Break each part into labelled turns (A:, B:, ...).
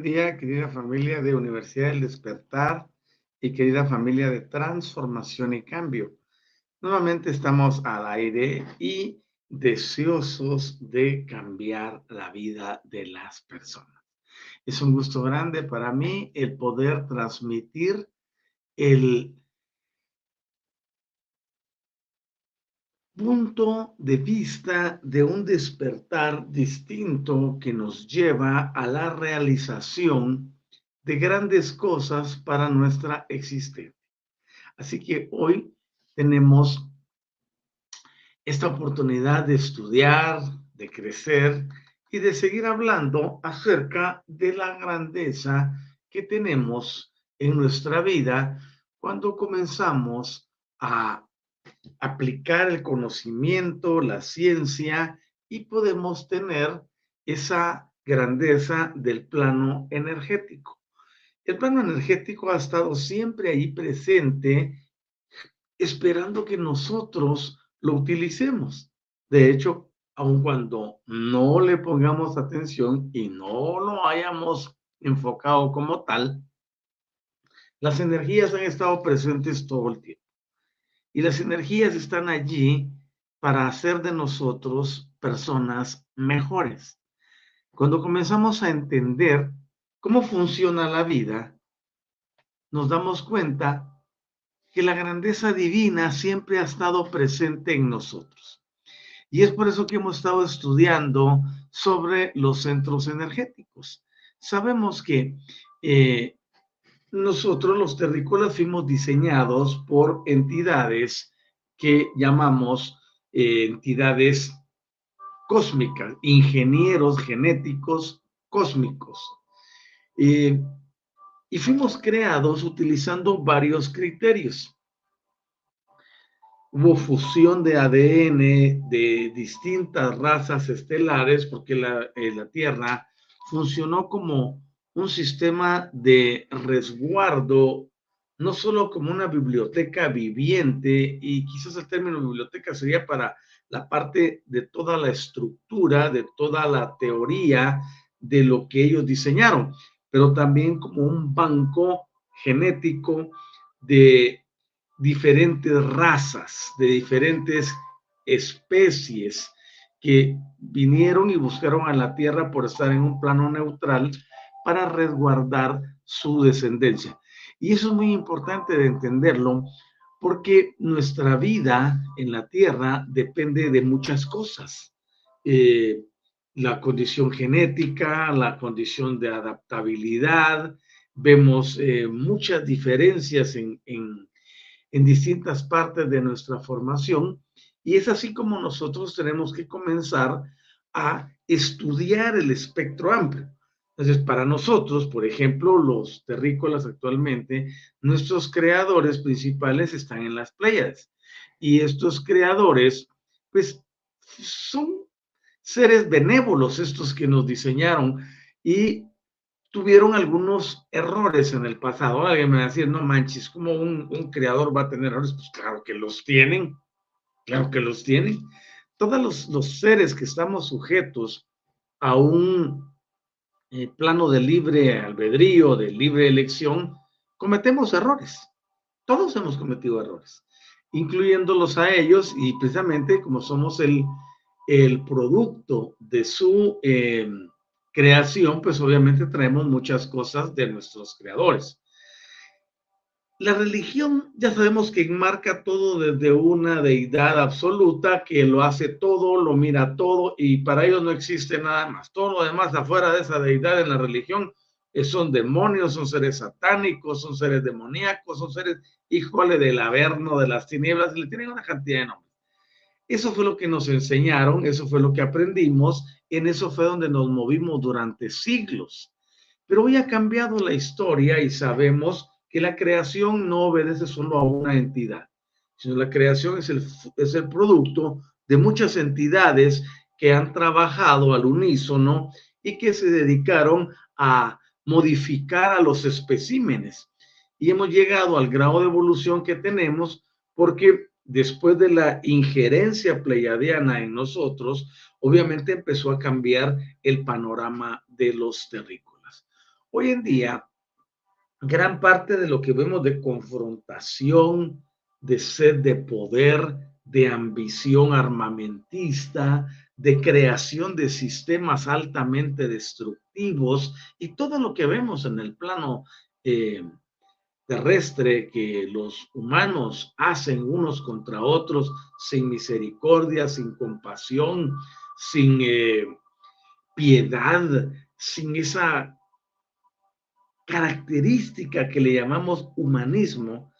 A: Día, querida familia de Universidad del Despertar y querida familia de Transformación y Cambio. Nuevamente estamos al aire y deseosos de cambiar la vida de las personas. Es un gusto grande para mí el poder transmitir el punto de vista de un despertar distinto que nos lleva a la realización de grandes cosas para nuestra existencia. Así que hoy tenemos esta oportunidad de estudiar, de crecer y de seguir hablando acerca de la grandeza que tenemos en nuestra vida cuando comenzamos a aplicar el conocimiento, la ciencia y podemos tener esa grandeza del plano energético. El plano energético ha estado siempre ahí presente, esperando que nosotros lo utilicemos. De hecho, aun cuando no le pongamos atención y no lo hayamos enfocado como tal, las energías han estado presentes todo el tiempo. Y las energías están allí para hacer de nosotros personas mejores. Cuando comenzamos a entender cómo funciona la vida, nos damos cuenta que la grandeza divina siempre ha estado presente en nosotros. Y es por eso que hemos estado estudiando sobre los centros energéticos. Sabemos que eh, nosotros los terrícolas fuimos diseñados por entidades que llamamos eh, entidades cósmicas, ingenieros genéticos cósmicos. Eh, y fuimos creados utilizando varios criterios. Hubo fusión de ADN de distintas razas estelares porque la, eh, la Tierra funcionó como un sistema de resguardo, no solo como una biblioteca viviente, y quizás el término biblioteca sería para la parte de toda la estructura, de toda la teoría de lo que ellos diseñaron, pero también como un banco genético de diferentes razas, de diferentes especies que vinieron y buscaron a la Tierra por estar en un plano neutral para resguardar su descendencia. Y eso es muy importante de entenderlo porque nuestra vida en la tierra depende de muchas cosas. Eh, la condición genética, la condición de adaptabilidad, vemos eh, muchas diferencias en, en, en distintas partes de nuestra formación y es así como nosotros tenemos que comenzar a estudiar el espectro amplio. Entonces, para nosotros, por ejemplo, los terrícolas actualmente, nuestros creadores principales están en las playas. Y estos creadores, pues, son seres benévolos estos que nos diseñaron y tuvieron algunos errores en el pasado. Alguien me va a decir, no manches, ¿cómo un, creador va a tener errores? Pues claro que los tienen, claro que los tienen. Todos los seres que estamos sujetos a un eh, plano de libre albedrío, de libre elección, cometemos errores. Todos hemos cometido errores, incluyéndolos a ellos y precisamente como somos el, el producto de su eh, creación, pues obviamente traemos muchas cosas de nuestros creadores. La religión ya sabemos que enmarca todo desde una deidad absoluta que lo hace todo, lo mira todo y para ellos no existe nada más. Todo lo demás afuera de esa deidad en la religión eh, son demonios, son seres satánicos, son seres demoníacos, son seres, híjole, del averno, de las tinieblas, le tienen una cantidad de nombres. Eso fue lo que nos enseñaron, eso fue lo que aprendimos, en eso fue donde nos movimos durante siglos. Pero hoy ha cambiado la historia y sabemos que la creación no obedece solo a una entidad, sino la creación es el, es el producto de muchas entidades que han trabajado al unísono y que se dedicaron a modificar a los especímenes. Y hemos llegado al grado de evolución que tenemos porque después de la injerencia pleiadiana en nosotros, obviamente empezó a cambiar el panorama de los terrícolas. Hoy en día, gran parte de lo que vemos de confrontación, de sed de poder, de ambición armamentista, de creación de sistemas altamente destructivos y todo lo que vemos en el plano eh, terrestre que los humanos hacen unos contra otros sin misericordia, sin compasión, sin eh, piedad, sin esa característica que le llamamos humanismo,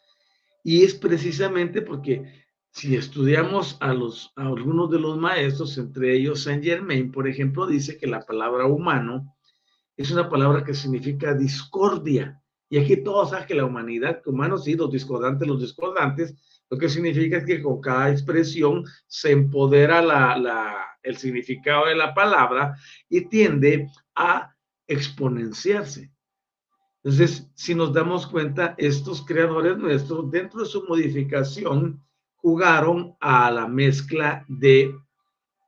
A: y es precisamente porque si estudiamos a, los, a algunos de los maestros, entre ellos Saint Germain, por ejemplo, dice que la palabra humano es una palabra que significa discordia. Y aquí todos saben que la humanidad, humanos y los discordantes, los discordantes, lo que significa es que con cada expresión se empodera la, la, el significado de la palabra y tiende a exponenciarse. Entonces, si nos damos cuenta, estos creadores nuestros, dentro de su modificación, jugaron a la mezcla de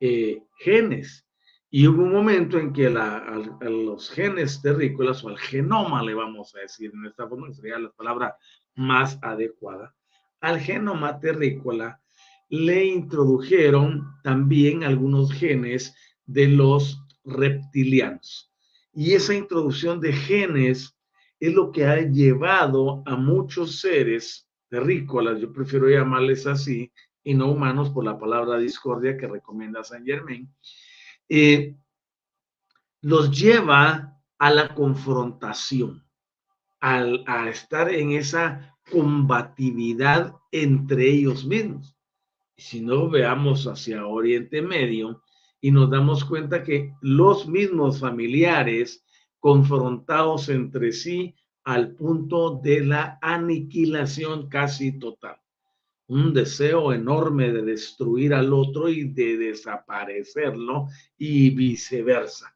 A: eh, genes. Y hubo un momento en que a los genes terrícolas, o al genoma, le vamos a decir en esta forma, sería la palabra más adecuada, al genoma terrícola le introdujeron también algunos genes de los reptilianos. Y esa introducción de genes es lo que ha llevado a muchos seres terrícolas, yo prefiero llamarles así, y no humanos por la palabra discordia que recomienda San Germain, eh, los lleva a la confrontación, al, a estar en esa combatividad entre ellos mismos. Si no, veamos hacia Oriente Medio y nos damos cuenta que los mismos familiares confrontados entre sí al punto de la aniquilación casi total. Un deseo enorme de destruir al otro y de desaparecerlo y viceversa.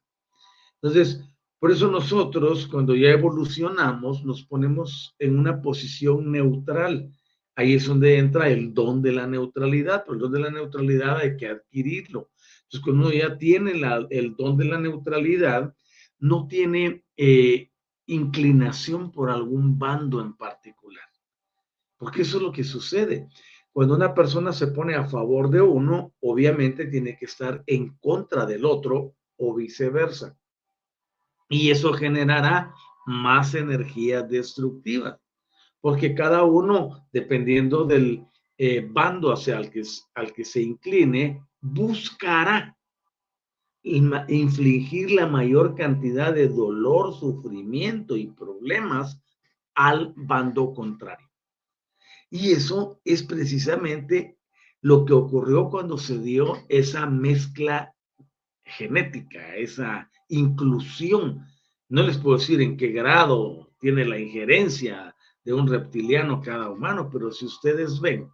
A: Entonces, por eso nosotros cuando ya evolucionamos nos ponemos en una posición neutral. Ahí es donde entra el don de la neutralidad, pero el don de la neutralidad hay que adquirirlo. Entonces, cuando uno ya tiene el don de la neutralidad, no tiene eh, inclinación por algún bando en particular. Porque eso es lo que sucede. Cuando una persona se pone a favor de uno, obviamente tiene que estar en contra del otro o viceversa. Y eso generará más energía destructiva. Porque cada uno, dependiendo del eh, bando hacia el que, al que se incline, buscará infligir la mayor cantidad de dolor, sufrimiento y problemas al bando contrario. Y eso es precisamente lo que ocurrió cuando se dio esa mezcla genética, esa inclusión. No les puedo decir en qué grado tiene la injerencia de un reptiliano cada humano, pero si ustedes ven,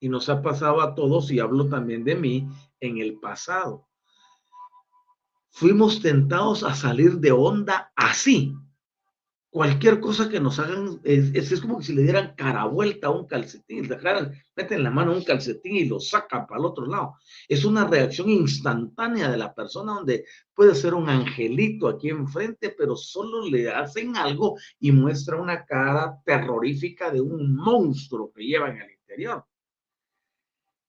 A: y nos ha pasado a todos, y hablo también de mí, en el pasado, fuimos tentados a salir de onda así. Cualquier cosa que nos hagan, es, es como que si le dieran cara vuelta a un calcetín, dejaran, meten la mano un calcetín y lo sacan para el otro lado. Es una reacción instantánea de la persona donde puede ser un angelito aquí enfrente, pero solo le hacen algo y muestra una cara terrorífica de un monstruo que lleva en el interior.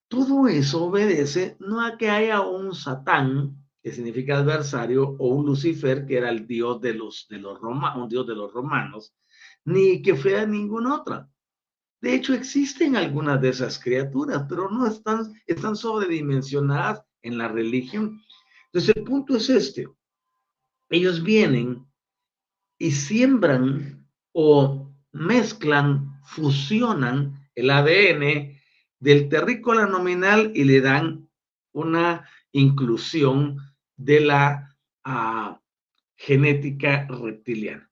A: Todo eso obedece no a que haya un satán que significa adversario, o un Lucifer, que era el dios de los, de los romanos, un dios de los romanos, ni que fuera ninguna otra. De hecho, existen algunas de esas criaturas, pero no están, están sobredimensionadas en la religión. Entonces, el punto es este. Ellos vienen y siembran o mezclan, fusionan el ADN del terrícola nominal y le dan una inclusión de la ah, genética reptiliana.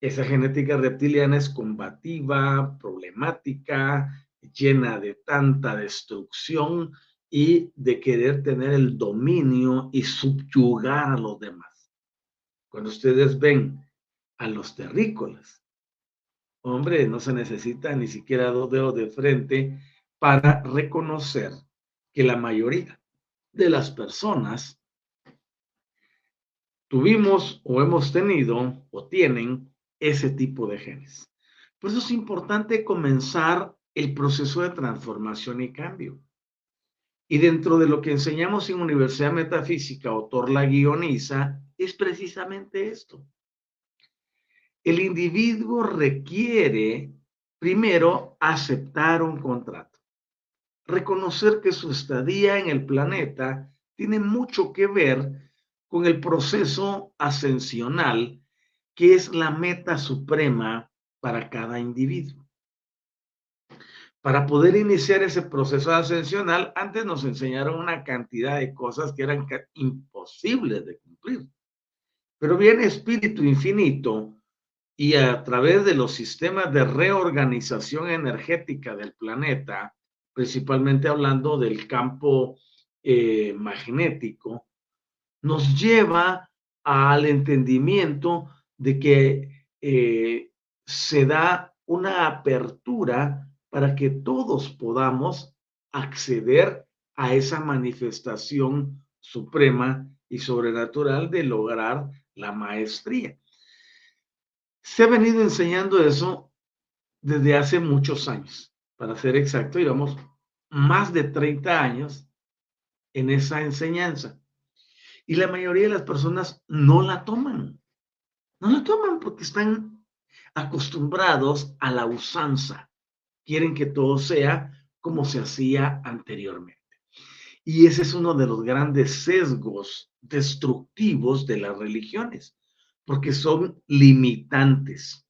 A: Esa genética reptiliana es combativa, problemática, llena de tanta destrucción y de querer tener el dominio y subyugar a los demás. Cuando ustedes ven a los terrícolas, hombre, no se necesita ni siquiera dos dedos de frente para reconocer que la mayoría de las personas tuvimos o hemos tenido o tienen ese tipo de genes. Por eso es importante comenzar el proceso de transformación y cambio. Y dentro de lo que enseñamos en Universidad Metafísica, autor la guioniza, es precisamente esto. El individuo requiere primero aceptar un contrato, reconocer que su estadía en el planeta tiene mucho que ver con el proceso ascensional, que es la meta suprema para cada individuo. Para poder iniciar ese proceso ascensional, antes nos enseñaron una cantidad de cosas que eran imposibles de cumplir. Pero viene Espíritu Infinito y a través de los sistemas de reorganización energética del planeta, principalmente hablando del campo eh, magnético, nos lleva al entendimiento de que eh, se da una apertura para que todos podamos acceder a esa manifestación suprema y sobrenatural de lograr la maestría. Se ha venido enseñando eso desde hace muchos años. Para ser exacto, llevamos más de 30 años en esa enseñanza. Y la mayoría de las personas no la toman. No la toman porque están acostumbrados a la usanza. Quieren que todo sea como se hacía anteriormente. Y ese es uno de los grandes sesgos destructivos de las religiones, porque son limitantes.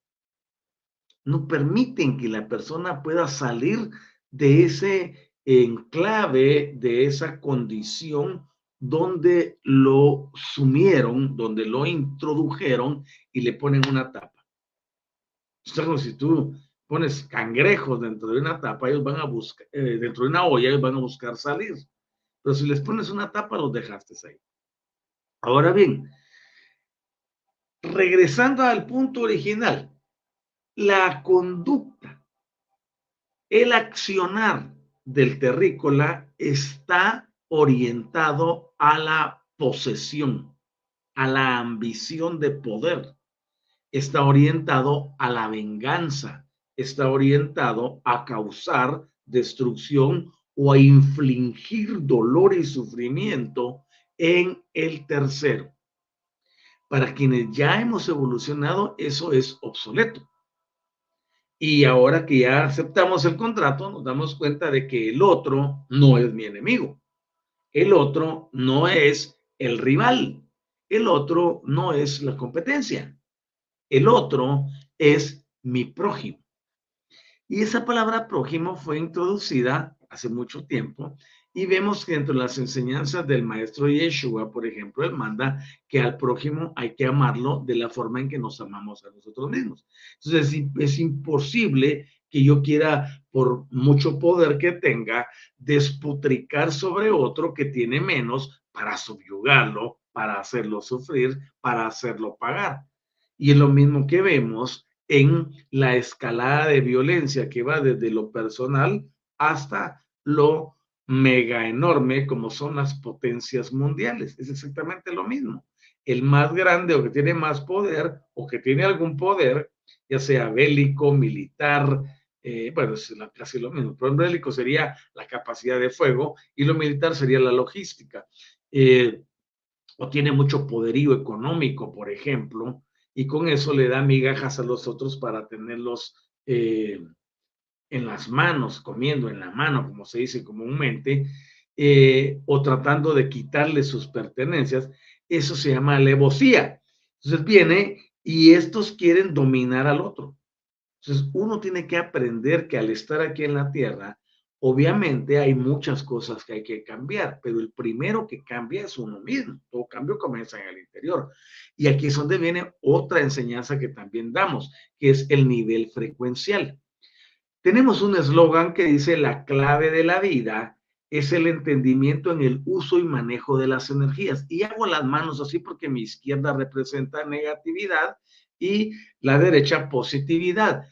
A: No permiten que la persona pueda salir de ese enclave, de esa condición donde lo sumieron, donde lo introdujeron y le ponen una tapa. si tú pones cangrejos dentro de una tapa, ellos van a buscar, eh, dentro de una olla, ellos van a buscar salir. Pero si les pones una tapa, los dejaste ahí. Ahora bien, regresando al punto original, la conducta, el accionar del terrícola está orientado a la posesión, a la ambición de poder, está orientado a la venganza, está orientado a causar destrucción o a infligir dolor y sufrimiento en el tercero. Para quienes ya hemos evolucionado, eso es obsoleto. Y ahora que ya aceptamos el contrato, nos damos cuenta de que el otro no es mi enemigo. El otro no es el rival. El otro no es la competencia. El otro es mi prójimo. Y esa palabra prójimo fue introducida hace mucho tiempo y vemos que entre las enseñanzas del maestro Yeshua, por ejemplo, él manda que al prójimo hay que amarlo de la forma en que nos amamos a nosotros mismos. Entonces es, imposible que yo quiera, por mucho poder que tenga, desputricar sobre otro que tiene menos para subyugarlo, para hacerlo sufrir, para hacerlo pagar. Y es lo mismo que vemos en la escalada de violencia que va desde lo personal hasta lo mega enorme como son las potencias mundiales. Es exactamente lo mismo. El más grande o que tiene más poder o que tiene algún poder, ya sea bélico, militar, eh, bueno, es casi lo mismo, pero el bélico sería la capacidad de fuego y lo militar sería la logística. Eh, o tiene mucho poderío económico, por ejemplo, y con eso le da migajas a los otros para tenerlos eh, en las manos, comiendo en la mano, como se dice comúnmente, o tratando de quitarle sus pertenencias, eso se llama alevosía. Entonces viene y estos quieren dominar al otro. Entonces uno tiene que aprender que al estar aquí en la tierra, obviamente hay muchas cosas que hay que cambiar, pero el primero que cambia es uno mismo. Todo cambio comienza en el interior. Y aquí es donde viene otra enseñanza que también damos, que es el nivel frecuencial. Tenemos un eslogan que dice la clave de la vida es el entendimiento en el uso y manejo de las energías. Y hago las manos así porque mi izquierda representa negatividad y la derecha positividad.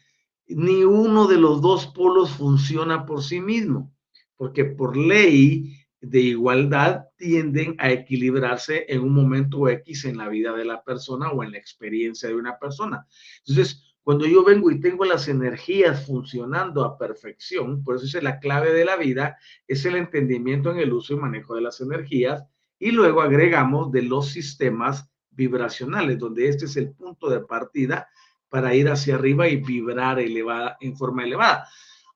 A: Ni uno de los dos polos funciona por sí mismo, porque por ley de igualdad tienden a equilibrarse en un momento X en la vida de la persona o en la experiencia de una persona. Entonces, cuando yo vengo y tengo las energías funcionando a perfección, por eso es la clave de la vida, es el entendimiento en el uso y manejo de las energías, y luego agregamos de los sistemas vibracionales, donde este es el punto de partida para ir hacia arriba y vibrar elevada, en forma elevada.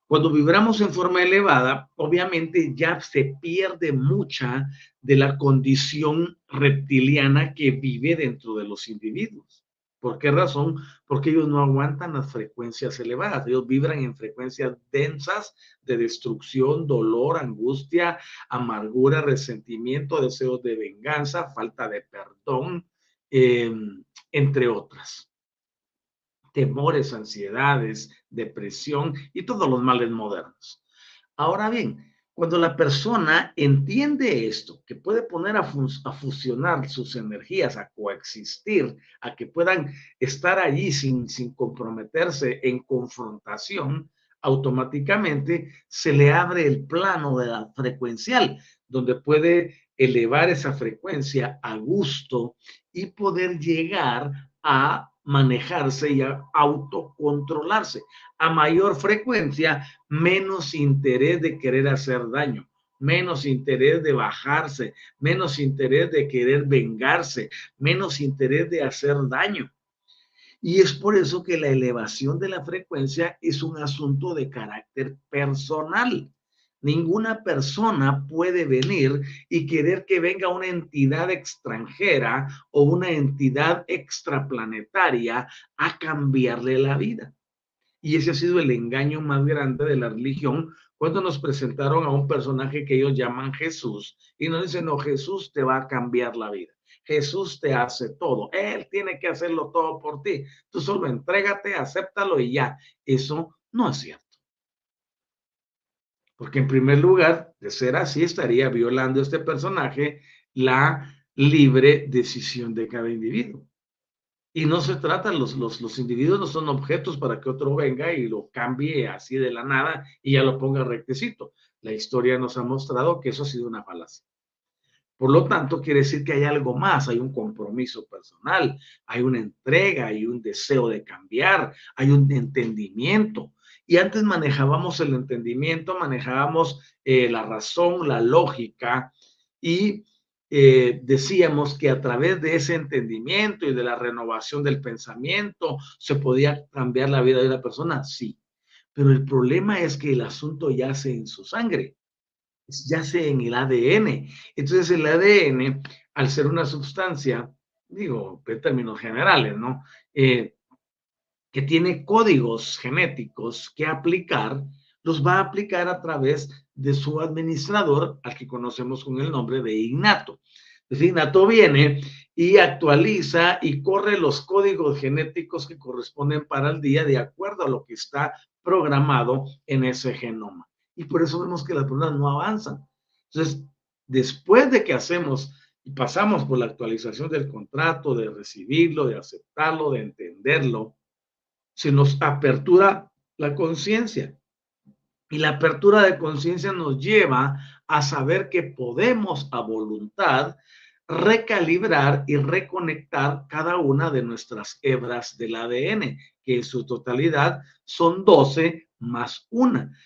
A: Cuando vibramos en forma elevada, obviamente ya se pierde mucha de la condición reptiliana que vive dentro de los individuos. ¿Por qué razón? Porque ellos no aguantan las frecuencias elevadas. Ellos vibran en frecuencias densas de destrucción, dolor, angustia, amargura, resentimiento, deseos de venganza, falta de perdón, em, entre otras. Temores, ansiedades, depresión y todos los males modernos. Ahora bien, cuando la persona entiende esto, que puede poner a, fusionar sus energías, a coexistir, a que puedan estar allí sin, sin comprometerse en confrontación, automáticamente se le abre el plano de la frecuencial, donde puede elevar esa frecuencia a gusto y poder llegar a manejarse y autocontrolarse. A mayor frecuencia, menos interés de querer hacer daño, menos interés de bajarse, menos interés de querer vengarse, menos interés de hacer daño. Y es por eso que la elevación de la frecuencia es un asunto de carácter personal. Ninguna persona puede venir y querer que venga una entidad extranjera o una entidad extraplanetaria a cambiarle la vida. Y ese ha sido el engaño más grande de la religión cuando nos presentaron a un personaje que ellos llaman Jesús y nos dicen, no, Jesús te va a cambiar la vida. Jesús te hace todo. Él tiene que hacerlo todo por ti. Tú solo entrégate, acéptalo y ya. Eso no es cierto. Porque en primer lugar, de ser así, estaría violando este personaje la libre decisión de cada individuo. Y no se trata, los, los, los, individuos no son objetos para que otro venga y lo cambie así de la nada y ya lo ponga rectecito. La historia nos ha mostrado que eso ha sido una falacia. Por lo tanto, quiere decir que hay algo más, hay un compromiso personal, hay una entrega, hay un deseo de cambiar, hay un entendimiento. Y antes manejábamos el entendimiento, manejábamos eh, la razón, la lógica y eh, decíamos que a través de ese entendimiento y de la renovación del pensamiento se podía cambiar la vida de la persona, sí. Pero el problema es que el asunto yace en su sangre. yace en el ADN. Entonces el ADN, al ser una sustancia, digo, en términos generales, ¿no? Eh, que tiene códigos genéticos que aplicar, los va a aplicar a través de su administrador, al que conocemos con el nombre de innato. Entonces, innato viene y actualiza y corre los códigos genéticos que corresponden para el día de acuerdo a lo que está programado en ese genoma. Y por eso vemos que las personas no avanzan. Entonces, después de que hacemos y pasamos por la actualización del contrato, de recibirlo, de aceptarlo, de entenderlo, se nos apertura la conciencia. Y la apertura de conciencia nos lleva a saber que podemos a voluntad recalibrar y reconectar cada una de nuestras hebras del ADN, que en su totalidad son 12 más una.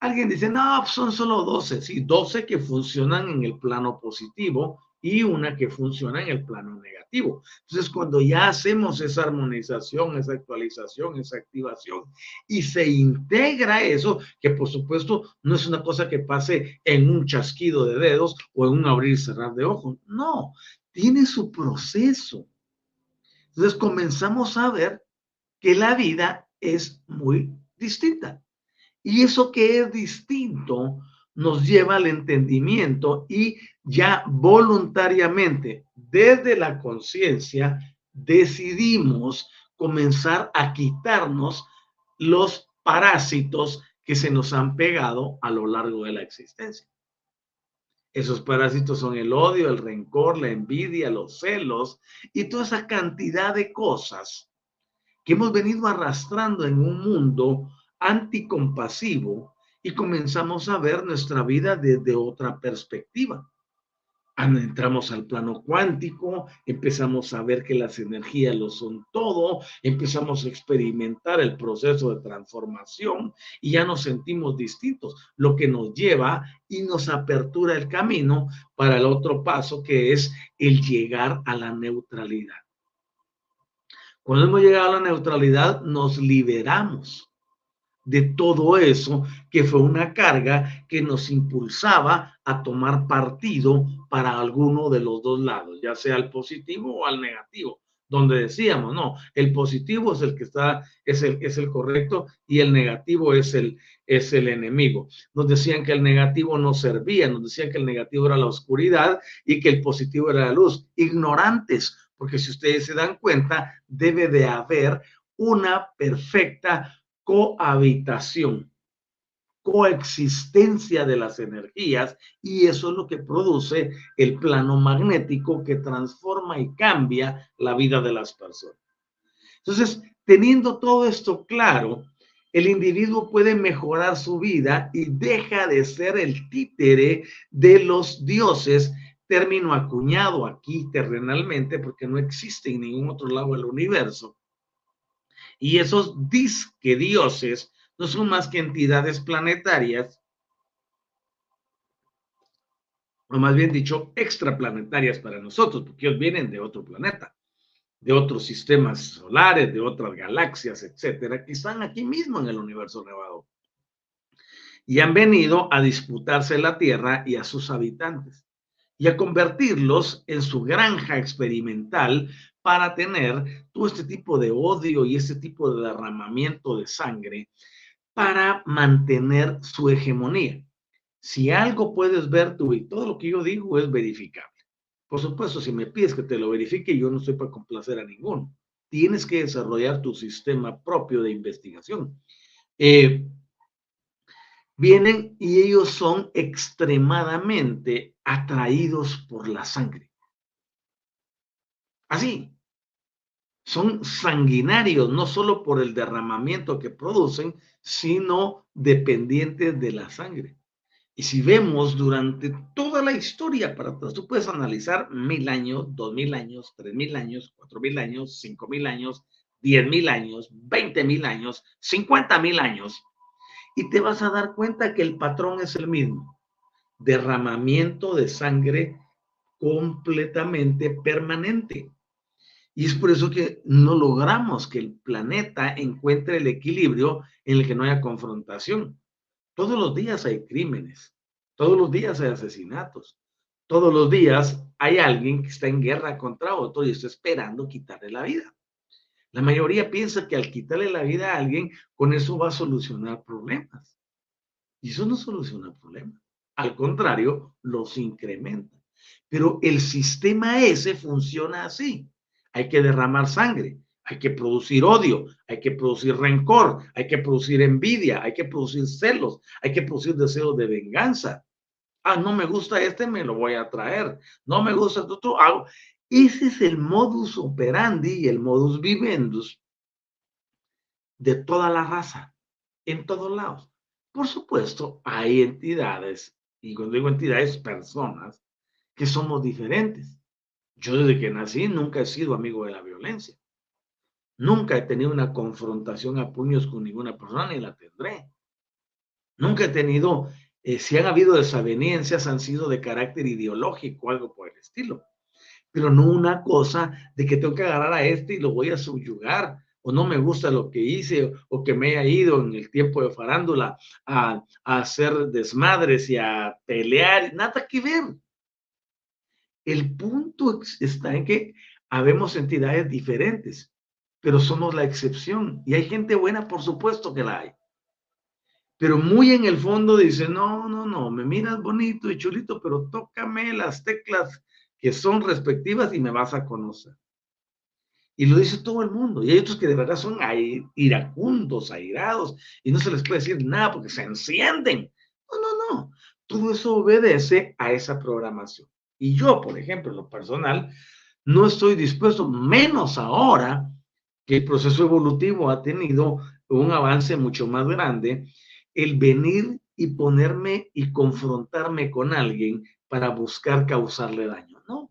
A: Alguien dice, no, son solo 12, sí, 12 que funcionan en el plano positivo y una que funciona en el plano negativo. Entonces, cuando ya hacemos esa armonización, esa actualización, esa activación y se integra eso, que por supuesto no es una cosa que pase en un chasquido de dedos o en un abrir y cerrar de ojos, no, tiene su proceso. Entonces comenzamos a ver que la vida es muy distinta. Y eso que es distinto nos lleva al entendimiento y ya voluntariamente desde la conciencia decidimos comenzar a quitarnos los parásitos que se nos han pegado a lo largo de la existencia. Esos parásitos son el odio, el rencor, la envidia, los celos y toda esa cantidad de cosas que hemos venido arrastrando en un mundo anticompasivo y comenzamos a ver nuestra vida desde otra perspectiva. Entramos al plano cuántico, empezamos a ver que las energías lo son todo, empezamos a experimentar el proceso de transformación y ya nos sentimos distintos, lo que nos lleva y nos apertura el camino para el otro paso que es el llegar a la neutralidad. Cuando hemos llegado a la neutralidad, nos liberamos de todo eso que fue una carga que nos impulsaba a tomar partido para alguno de los dos lados, ya sea al positivo o al negativo, donde decíamos, no, el positivo es el que está, es el, es el correcto y el negativo es el, es el enemigo. Nos decían que el negativo no servía, nos decían que el negativo era la oscuridad y que el positivo era la luz. Ignorantes, porque si ustedes se dan cuenta, debe de haber una perfecta cohabitación, coexistencia de las energías y eso es lo que produce el plano magnético que transforma y cambia la vida de las personas. Entonces, teniendo todo esto claro, el individuo puede mejorar su vida y deja de ser el títere de los dioses, término acuñado aquí terrenalmente porque no existe en ningún otro lado del universo, y esos disque dioses no son más que entidades planetarias, o más bien dicho, extraplanetarias para nosotros, porque ellos vienen de otro planeta, de otros sistemas solares, de otras galaxias, etcétera, que están aquí mismo en el universo nevado. Y han venido a disputarse la Tierra y a sus habitantes y a convertirlos en su granja experimental para tener todo este tipo de odio y este tipo de derramamiento de sangre para mantener su hegemonía. Si algo puedes ver tú y todo lo que yo digo es verificable. Por supuesto, si me pides que te lo verifique, yo no estoy para complacer a ninguno. Tienes que desarrollar tu sistema propio de investigación. Eh, vienen y ellos son extremadamente atraídos por la sangre. Así, son sanguinarios, no solo por el derramamiento que producen, sino dependientes de la sangre. Y si vemos durante toda la historia, para tú puedes analizar mil años, dos mil años, tres mil años, cuatro mil años, cinco mil años, diez mil años, veinte mil años, cincuenta mil años, y te vas a dar cuenta que el patrón es el mismo. Derramamiento de sangre completamente permanente. Y es por eso que no logramos que el planeta encuentre el equilibrio en el que no haya confrontación. Todos los días hay crímenes, Todos los días hay asesinatos. Todos los días hay alguien que está en guerra contra otro y está esperando quitarle la vida. La mayoría piensa que al quitarle la vida a alguien, con eso va a solucionar problemas. Y eso no soluciona problemas. Al contrario, los incrementa. Pero el sistema ese funciona así. Hay que derramar sangre, hay que producir odio, hay que producir rencor, hay que producir envidia, hay que producir celos, hay que producir deseos de venganza. Ah, no me gusta este, me lo voy a traer. No me gusta el otro, hago. Ese es el modus operandi y el modus vivendus de toda la raza, en todos lados. Por supuesto, hay entidades, y cuando digo entidades, personas, que somos diferentes. Yo desde que nací nunca he sido amigo de la violencia. Nunca he tenido una confrontación a puños con ninguna persona ni la tendré. Nunca he tenido eh, si han habido desavenencias, han sido de carácter ideológico, algo por el estilo. Pero no una cosa de que tengo que agarrar a este y lo voy a subyugar, o no me gusta lo que hice, o que me haya ido en el tiempo de farándula a, a hacer desmadres y a pelear, nada que ver. El punto está en que habemos entidades diferentes, pero somos la excepción. Y hay gente buena, por supuesto que la hay pero muy en el fondo dice, no, no, no, me miras bonito y chulito, pero tócame las teclas que son respectivas y me vas a conocer. Y lo dice todo el mundo. Y hay otros que de verdad son iracundos, airados, y no se les puede decir nada porque se encienden. No, no, no. Todo eso obedece a esa programación. Y yo, por ejemplo, en lo personal, no estoy dispuesto, menos ahora que el proceso evolutivo ha tenido un avance mucho más grande, el venir y ponerme y confrontarme con alguien para buscar causarle daño. No,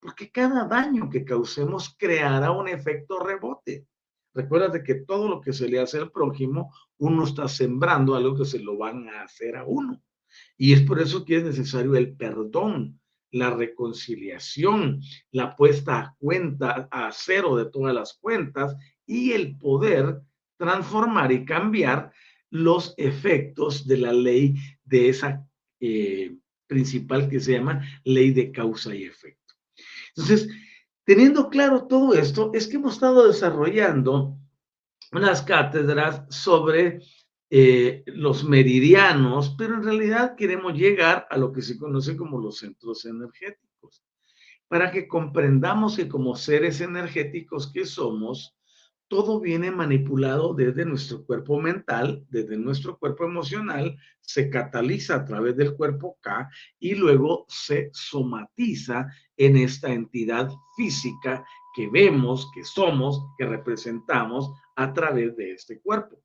A: porque cada daño que causemos creará un efecto rebote. Recuerda que todo lo que se le hace al prójimo, uno está sembrando algo que se lo van a hacer a uno. Y es por eso que es necesario el perdón, la reconciliación, la puesta a cuenta, a cero de todas las cuentas y el poder transformar y cambiar los efectos de la ley de esa eh, principal que se llama ley de causa y efecto. Entonces, teniendo claro todo esto, es que hemos estado desarrollando unas cátedras sobre eh, los meridianos, pero en realidad queremos llegar a lo que se conoce como los centros energéticos, para que comprendamos que como seres energéticos que somos, todo viene manipulado desde nuestro cuerpo mental, desde nuestro cuerpo emocional, se cataliza a través del cuerpo K y luego se somatiza en esta entidad física que vemos, que somos, que representamos a través de este cuerpo.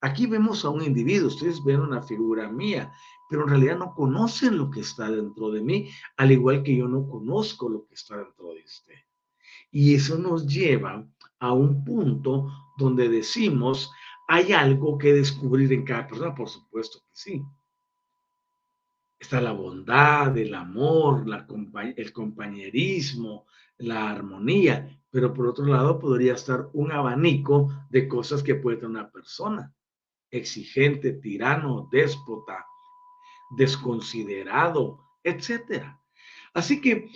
A: Aquí vemos a un individuo, ustedes ven una figura mía, pero en realidad no conocen lo que está dentro de mí, al igual que yo no conozco lo que está dentro de usted. Y eso nos lleva a un punto donde decimos, hay algo que descubrir en cada persona, por supuesto que sí. Está la bondad, el amor, el compañerismo, la armonía, pero por otro lado podría estar un abanico de cosas que puede tener una persona. Exigente, tirano, déspota, desconsiderado, etcétera. Así que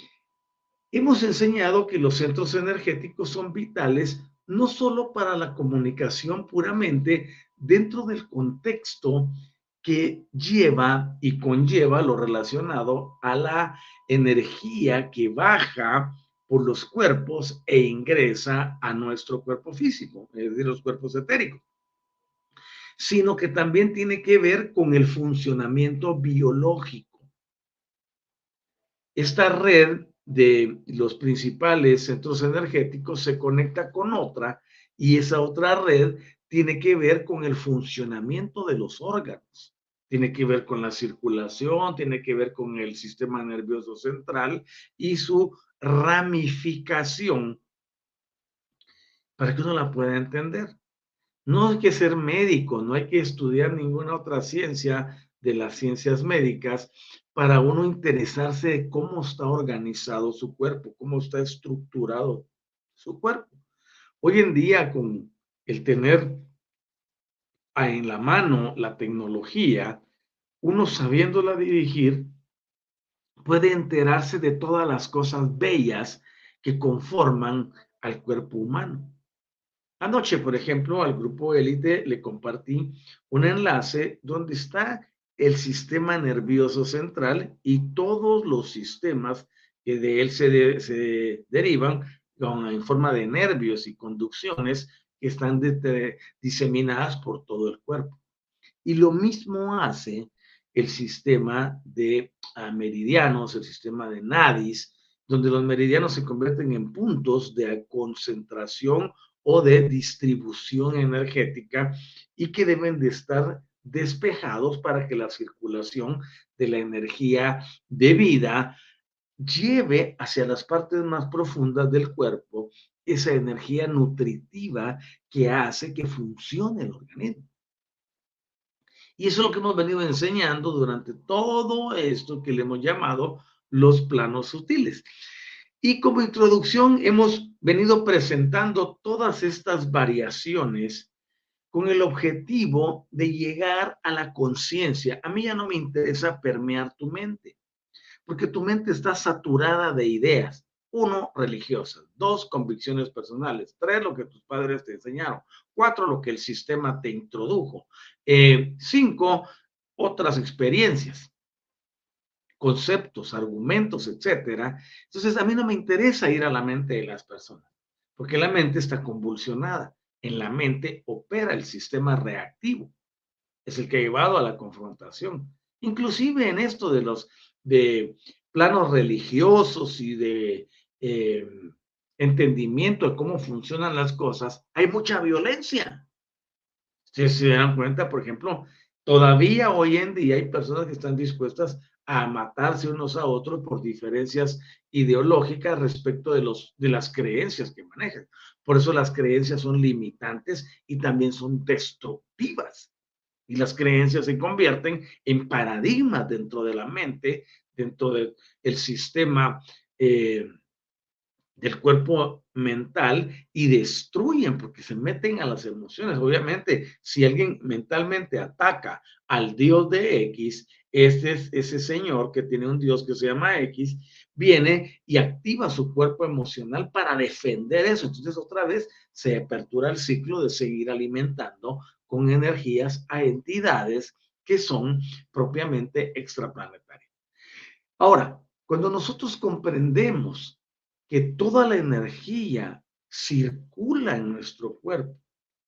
A: Hemos enseñado que los centros energéticos son vitales no solo para la comunicación puramente dentro del contexto que lleva y conlleva lo relacionado a la energía que baja por los cuerpos e ingresa a nuestro cuerpo físico, es decir, los cuerpos etéricos, sino que también tiene que ver con el funcionamiento biológico. Esta red de los principales centros energéticos se conecta con otra y esa otra red tiene que ver con el funcionamiento de los órganos, tiene que ver con la circulación, tiene que ver con el sistema nervioso central y su ramificación para que uno la pueda entender. No hay que ser médico, no hay que estudiar ninguna otra ciencia de las ciencias médicas para uno interesarse de cómo está organizado su cuerpo, cómo está estructurado su cuerpo. Hoy en día, con el tener en la mano la tecnología, uno sabiéndola dirigir, puede enterarse de todas las cosas bellas que conforman al cuerpo humano. Anoche, por ejemplo, al grupo élite le compartí un enlace donde está el sistema nervioso central y todos los sistemas que de él se, derivan en forma de nervios y conducciones que están diseminadas por todo el cuerpo. Y lo mismo hace el sistema de ah, meridianos, el sistema de nadis, donde los meridianos se convierten en puntos de concentración o de distribución energética y que deben de estar despejados para que la circulación de la energía de vida lleve hacia las partes más profundas del cuerpo esa energía nutritiva que hace que funcione el organismo. Y eso es lo que hemos venido enseñando durante todo esto que le hemos llamado los planos sutiles. Y como introducción hemos venido presentando todas estas variaciones con el objetivo de llegar a la conciencia. A mí ya no me interesa permear tu mente, porque tu mente está saturada de ideas. Uno, religiosas. Dos, convicciones personales. Tres, lo que tus padres te enseñaron. Cuatro, lo que el sistema te introdujo. Eh, cinco, otras experiencias conceptos, argumentos, etcétera. Entonces, a mí no me interesa ir a la mente de las personas, porque la mente está convulsionada. En la mente opera el sistema reactivo. Es el que ha llevado a la confrontación. Inclusive en esto de los de planos religiosos y de eh, entendimiento de cómo funcionan las cosas, hay mucha violencia. Si se dan cuenta, por ejemplo, todavía hoy en día hay personas que están dispuestas a matarse unos a otros por diferencias ideológicas respecto de, los, de las creencias que manejan. Por eso las creencias son limitantes y también son destructivas. Y las creencias se convierten en paradigmas dentro de la mente, dentro del sistema eh, del cuerpo mental y destruyen porque se meten a las emociones. Obviamente, si alguien mentalmente ataca al Dios de X, ese, ese señor que tiene un Dios que se llama X, viene y activa su cuerpo emocional para defender eso. Entonces otra vez se apertura el ciclo de seguir alimentando con energías a entidades que son propiamente extraplanetarias. Ahora, cuando nosotros comprendemos que toda la energía circula en nuestro cuerpo,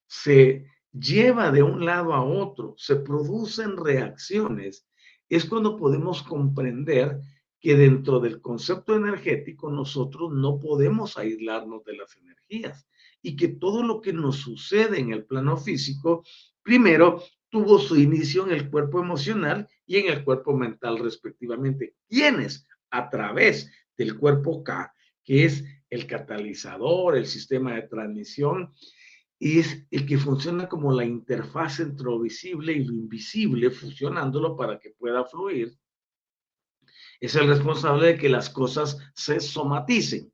A: se lleva de un lado a otro, se producen reacciones es cuando podemos comprender que dentro del concepto energético nosotros no podemos aislarnos de las energías y que todo lo que nos sucede en el plano físico, primero tuvo su inicio en el cuerpo emocional y en el cuerpo mental respectivamente. Quienes a través del cuerpo K, que es el catalizador, el sistema de transmisión, y es el que funciona como la interfaz entre lo visible y lo invisible, fusionándolo para que pueda fluir. Es el responsable de que las cosas se somaticen,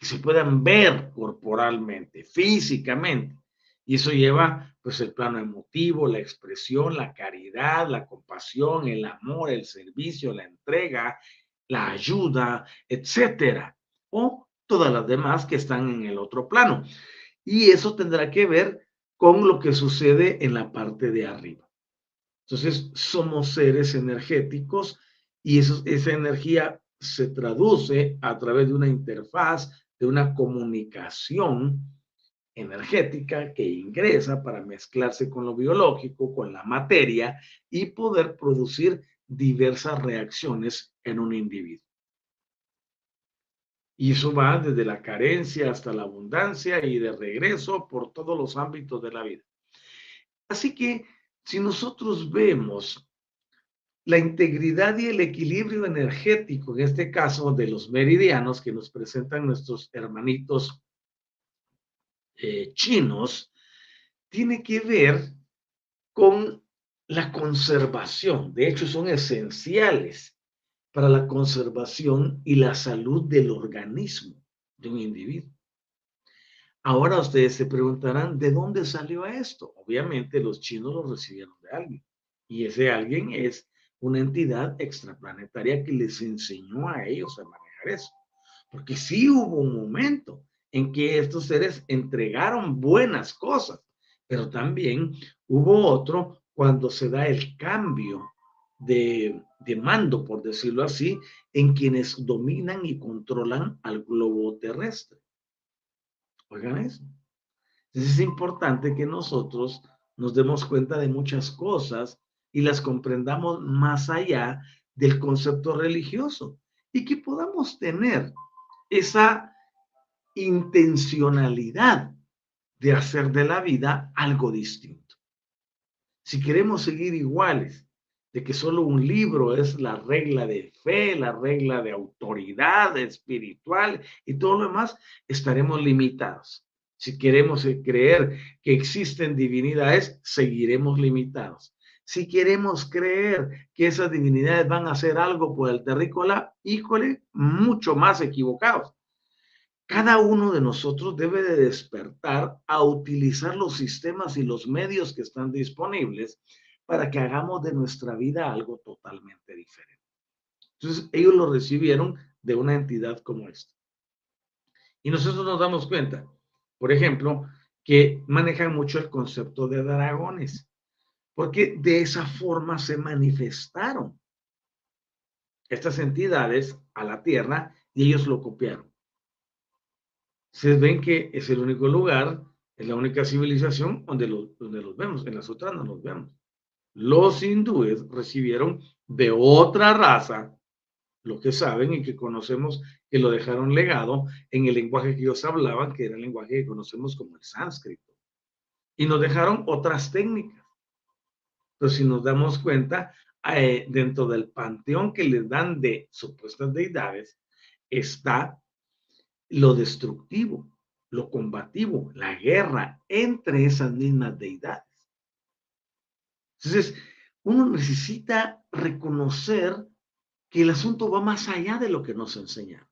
A: se puedan ver corporalmente, físicamente. Y eso lleva pues el plano emotivo, la expresión, la caridad, la compasión, el amor, el servicio, la entrega, la ayuda, etcétera. O todas las demás que están en el otro plano y eso tendrá que ver con lo que sucede en la parte de arriba. Entonces, somos seres energéticos y esa energía se traduce a través de una interfaz, de una comunicación energética que ingresa para mezclarse con lo biológico, con la materia y poder producir diversas reacciones en un individuo. Y eso va desde la carencia hasta la abundancia y de regreso por todos los ámbitos de la vida. Así que si nosotros vemos la integridad y el equilibrio energético, en este caso de los meridianos que nos presentan nuestros hermanitos eh, chinos, tiene que ver con la conservación. De hecho, son esenciales para la conservación y la salud del organismo de un individuo. Ahora ustedes se preguntarán, ¿de dónde salió esto? Obviamente los chinos lo recibieron de alguien. Y ese alguien es una entidad extraplanetaria que les enseñó a ellos a manejar eso. Porque sí hubo un momento en que estos seres entregaron buenas cosas, pero también hubo otro cuando se da el cambio de, de, mando, por decirlo así, en quienes dominan y controlan al globo terrestre. Oigan eso. Entonces es importante que nosotros nos demos cuenta de muchas cosas y las comprendamos más allá del concepto religioso y que podamos tener esa intencionalidad de hacer de la vida algo distinto. Si queremos seguir iguales, de que solo un libro es la regla de fe, la regla de autoridad espiritual y todo lo demás, estaremos limitados. Si queremos creer que existen divinidades, seguiremos limitados. Si queremos creer que esas divinidades van a hacer algo por el terrícola, híjole, mucho más equivocados. Cada uno de nosotros debe de despertar a utilizar los sistemas y los medios que están disponibles para que hagamos de nuestra vida algo totalmente diferente. Entonces, ellos lo recibieron de una entidad como esta. Y nosotros nos damos cuenta, por ejemplo, que manejan mucho el concepto de dragones, porque de esa forma se manifestaron estas entidades a la Tierra y ellos lo copiaron. Se ven que es el único lugar, es la única civilización donde, donde los vemos, en las otras no los vemos. Los hindúes recibieron de otra raza lo que saben y que conocemos que lo dejaron legado en el lenguaje que ellos hablaban, que era el lenguaje que conocemos como el sánscrito. Y nos dejaron otras técnicas. Entonces, si nos damos cuenta, eh, dentro del panteón que les dan de supuestas deidades, está lo destructivo, lo combativo, la guerra entre esas mismas deidades. Entonces, uno necesita reconocer que el asunto va más allá de lo que nos enseñan.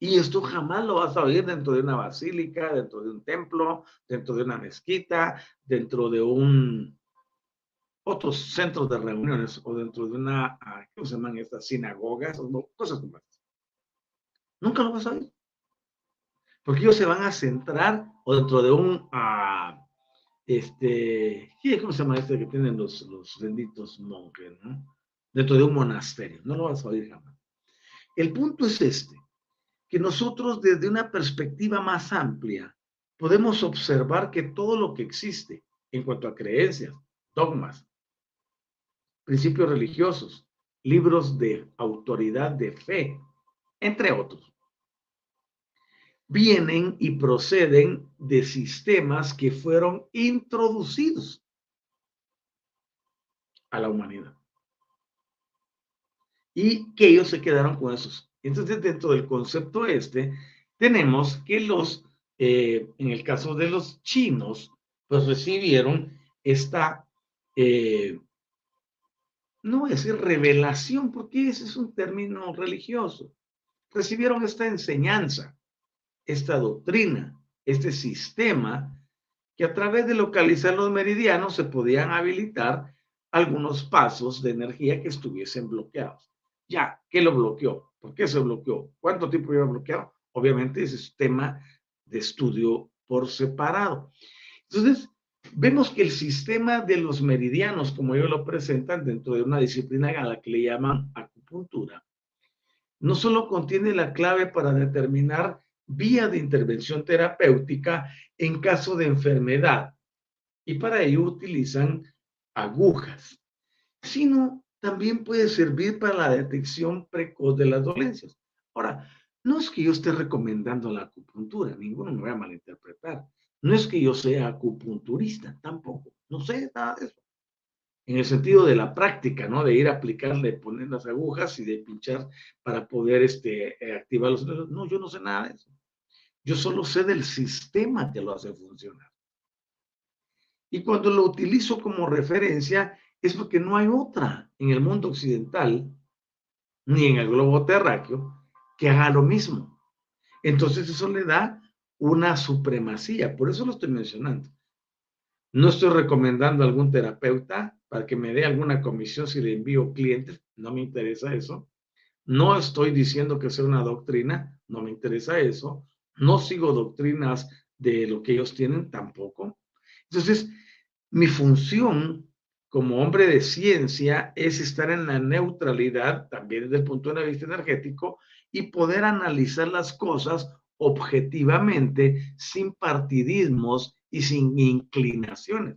A: Y esto jamás lo vas a oír dentro de una basílica, dentro de un templo, dentro de una mezquita, dentro de un otros centros de reuniones o dentro de una, ah, ¿cómo se llaman estas? Sinagogas, o cosas como estas. Nunca lo vas a oír porque ellos se van a centrar o dentro de un, uh, este, ¿cómo se llama este que tienen los, los benditos monjes, ¿no? Dentro de un monasterio, no lo vas a oír jamás. El punto es este, que nosotros desde una perspectiva más amplia podemos observar que todo lo que existe en cuanto a creencias, dogmas, principios religiosos, libros de autoridad de fe, entre otros, vienen y proceden de sistemas que fueron introducidos a la humanidad. Y que ellos se quedaron con esos. Entonces, dentro del concepto este, tenemos que los, eh, en el caso de los chinos, pues recibieron esta, eh, no voy a decir revelación, porque ese es un término religioso. Recibieron esta enseñanza esta doctrina, este sistema, que a través de localizar los meridianos se podían habilitar algunos pasos de energía que estuviesen bloqueados. Ya, ¿qué lo bloqueó? ¿Por qué se bloqueó? ¿Cuánto tiempo lleva bloqueado? Obviamente ese es tema de estudio por separado. Entonces, vemos que el sistema de los meridianos, como ellos lo presentan dentro de una disciplina a la que le llaman acupuntura, no solo contiene la clave para determinar vía de intervención terapéutica en caso de enfermedad y para ello utilizan agujas, sino también puede servir para la detección precoz de las dolencias. Ahora, no es que yo esté recomendando la acupuntura, ninguno me va a malinterpretar. No es que yo sea acupunturista, tampoco. No sé nada de eso. En el sentido de la práctica, ¿no? De ir a aplicarle, poner las agujas y de pinchar para poder este, eh, activar los... No, yo no sé nada de eso. Yo solo sé del sistema que lo hace funcionar. Y cuando lo utilizo como referencia es porque no hay otra en el mundo occidental, ni en el globo terráqueo, que haga lo mismo. Entonces eso le da una supremacía, por eso lo estoy mencionando. No estoy recomendando a algún terapeuta para que me dé alguna comisión si le envío clientes, no me interesa eso. No estoy diciendo que sea una doctrina, no me interesa eso. No sigo doctrinas de lo que ellos tienen tampoco. Entonces, mi función como hombre de ciencia es estar en la neutralidad, también desde el punto de vista energético, y poder analizar las cosas objetivamente, sin partidismos y sin inclinaciones.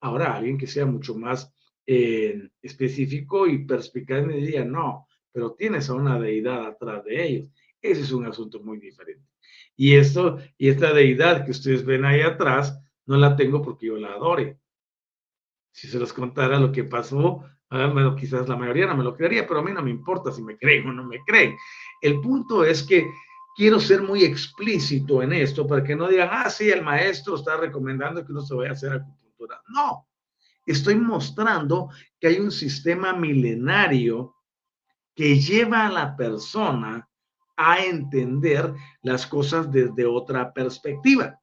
A: Ahora, alguien que sea mucho más eh, específico y perspicaz me diría, no, pero tienes a una deidad atrás de ellos. Ese es un asunto muy diferente. Y esto, y esta deidad que ustedes ven ahí atrás, no la tengo porque yo la adore. Si se los contara lo que pasó, ah, quizás la mayoría no me lo creería, pero a mí no me importa si me creen o no me creen. El punto es que quiero ser muy explícito en esto para que no digan, ah, sí, el maestro está recomendando que uno se vaya a hacer acupuntura. No, estoy mostrando que hay un sistema milenario que lleva a la persona a entender las cosas desde otra perspectiva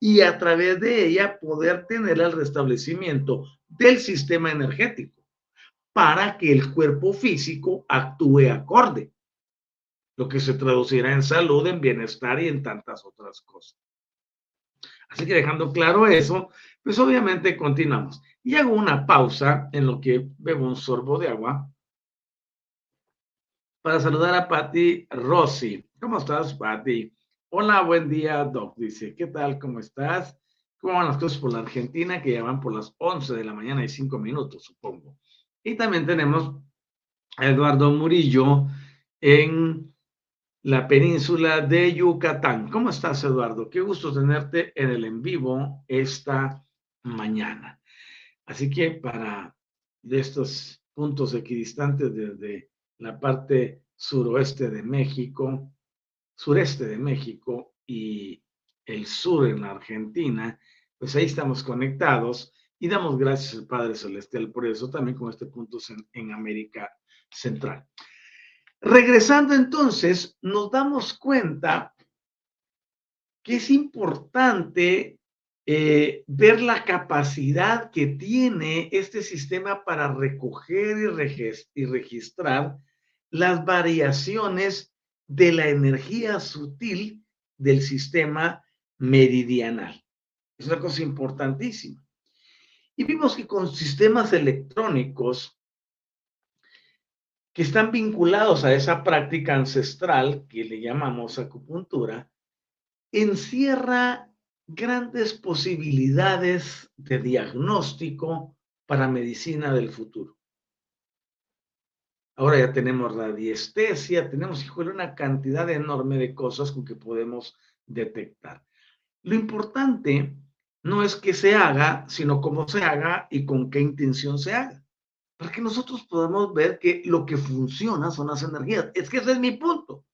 A: y a través de ella poder tener el restablecimiento del sistema energético para que el cuerpo físico actúe acorde lo que se traducirá en salud, en bienestar y en tantas otras cosas. Así que dejando claro eso, pues obviamente continuamos. Y hago una pausa en lo que bebo un sorbo de agua para saludar a Patti Rossi. ¿Cómo estás, Patti? Hola, buen día, Doc. Dice, ¿qué tal? ¿Cómo estás? ¿Cómo van las cosas por la Argentina? Que ya van por las 11 de la mañana y 5 minutos, supongo. Y también tenemos a Eduardo Murillo en la península de Yucatán. ¿Cómo estás, Eduardo? Qué gusto tenerte en el en vivo esta mañana. Así que para de estos puntos equidistantes desde la parte suroeste de México, sureste de México y el sur en Argentina, pues ahí estamos conectados y damos gracias al Padre Celestial por eso, también con este punto en, en América Central. Regresando entonces, nos damos cuenta que es importante eh, ver la capacidad que tiene este sistema para recoger y registrar las variaciones de la energía sutil del sistema meridianal. Es una cosa importantísima. Y vimos que con sistemas electrónicos que están vinculados a esa práctica ancestral que le llamamos acupuntura, encierra grandes posibilidades de diagnóstico para medicina del futuro. Ahora ya tenemos radiestesia, tenemos, híjole, una cantidad enorme de cosas con que podemos detectar. Lo importante no es que se haga, sino cómo se haga y con qué intención se haga para que nosotros podamos ver que lo que funciona son las energías. Es que ese es mi punto.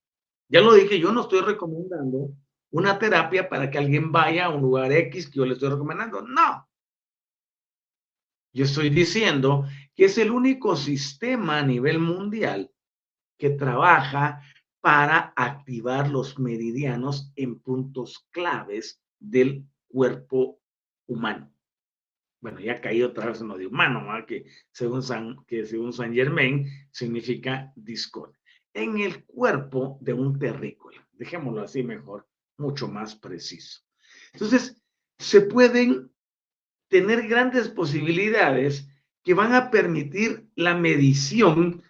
A: Ya lo dije, yo no estoy recomendando una terapia para que alguien vaya a un lugar X que yo le estoy recomendando. No. Yo estoy diciendo que es el único sistema a nivel mundial que trabaja para activar los meridianos en puntos claves del cuerpo humano bueno, ya caído otra vez en lo de humano, que, según San, que según San Germain significa discord. En el cuerpo de un terrícola, dejémoslo así mejor, mucho más preciso. Entonces, se pueden tener grandes posibilidades que van a permitir la medición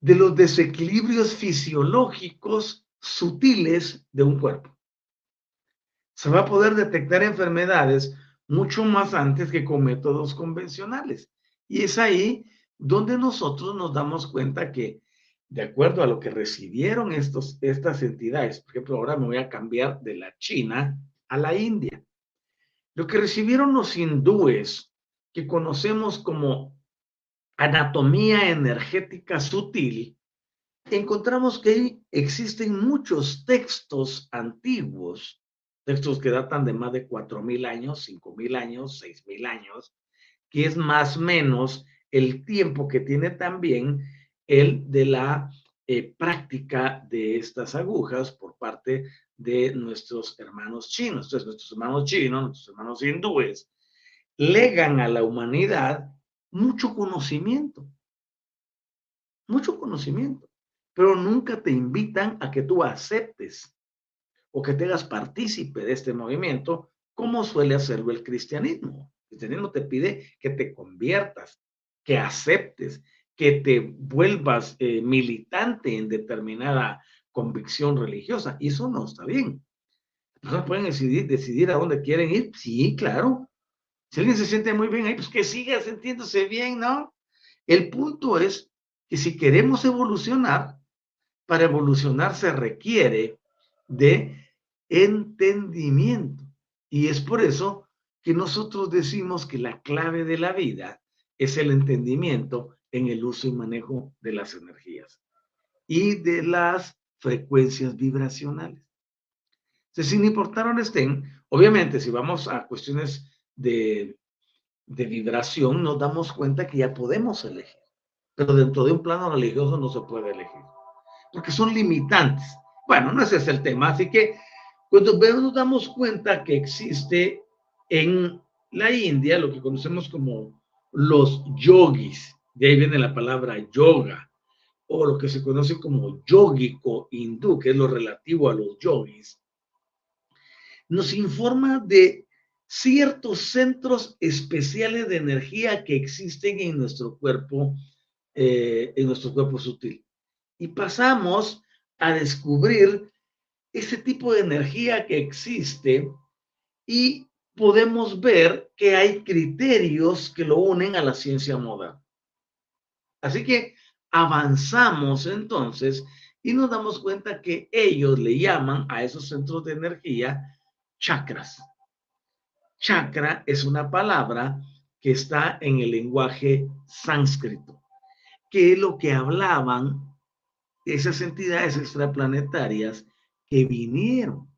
A: de los desequilibrios fisiológicos sutiles de un cuerpo. Se va a poder detectar enfermedades mucho más antes que con métodos convencionales. Y es ahí donde nosotros nos damos cuenta que, de acuerdo a lo que recibieron estos, estas entidades, por ejemplo, ahora me voy a cambiar de la China a la India. Lo que recibieron los hindúes, que conocemos como anatomía energética sutil, encontramos que existen muchos textos antiguos textos que datan de más de 4.000 años, 5.000 años, 6.000 años, que es más o menos el tiempo que tiene también el de la eh, práctica de estas agujas por parte de nuestros hermanos chinos. Entonces, nuestros hermanos chinos, nuestros hermanos hindúes, legan a la humanidad mucho conocimiento, mucho conocimiento, pero nunca te invitan a que tú aceptes o que te hagas partícipe de este movimiento, como suele hacerlo el cristianismo. El cristianismo te pide que te conviertas, que aceptes, que te vuelvas eh, militante en determinada convicción religiosa. Eso no está bien. Las pueden decidir, decidir a dónde quieren ir. Sí, claro. Si alguien se siente muy bien ahí, pues que siga sintiéndose bien, ¿no? El punto es que si queremos evolucionar, para evolucionar se requiere de entendimiento. Y es por eso que nosotros decimos que la clave de la vida es el entendimiento en el uso y manejo de las energías y de las frecuencias vibracionales. Entonces, sin importar dónde estén, obviamente, si vamos a cuestiones de, de vibración, nos damos cuenta que ya podemos elegir, pero dentro de un plano religioso no se puede elegir, porque son limitantes. Bueno, no ese es el tema, así que cuando nos damos cuenta que existe en la India lo que conocemos como los yogis, de ahí viene la palabra yoga, o lo que se conoce como yogico hindú, que es lo relativo a los yogis, nos informa de ciertos centros especiales de energía que existen en nuestro cuerpo, eh, en nuestro cuerpo sutil. Y pasamos a descubrir ese tipo de energía que existe y podemos ver que hay criterios que lo unen a la ciencia moderna. Así que avanzamos entonces y nos damos cuenta que ellos le llaman a esos centros de energía chakras. Chakra es una palabra que está en el lenguaje sánscrito, que es lo que hablaban esas entidades extraplanetarias que vinieron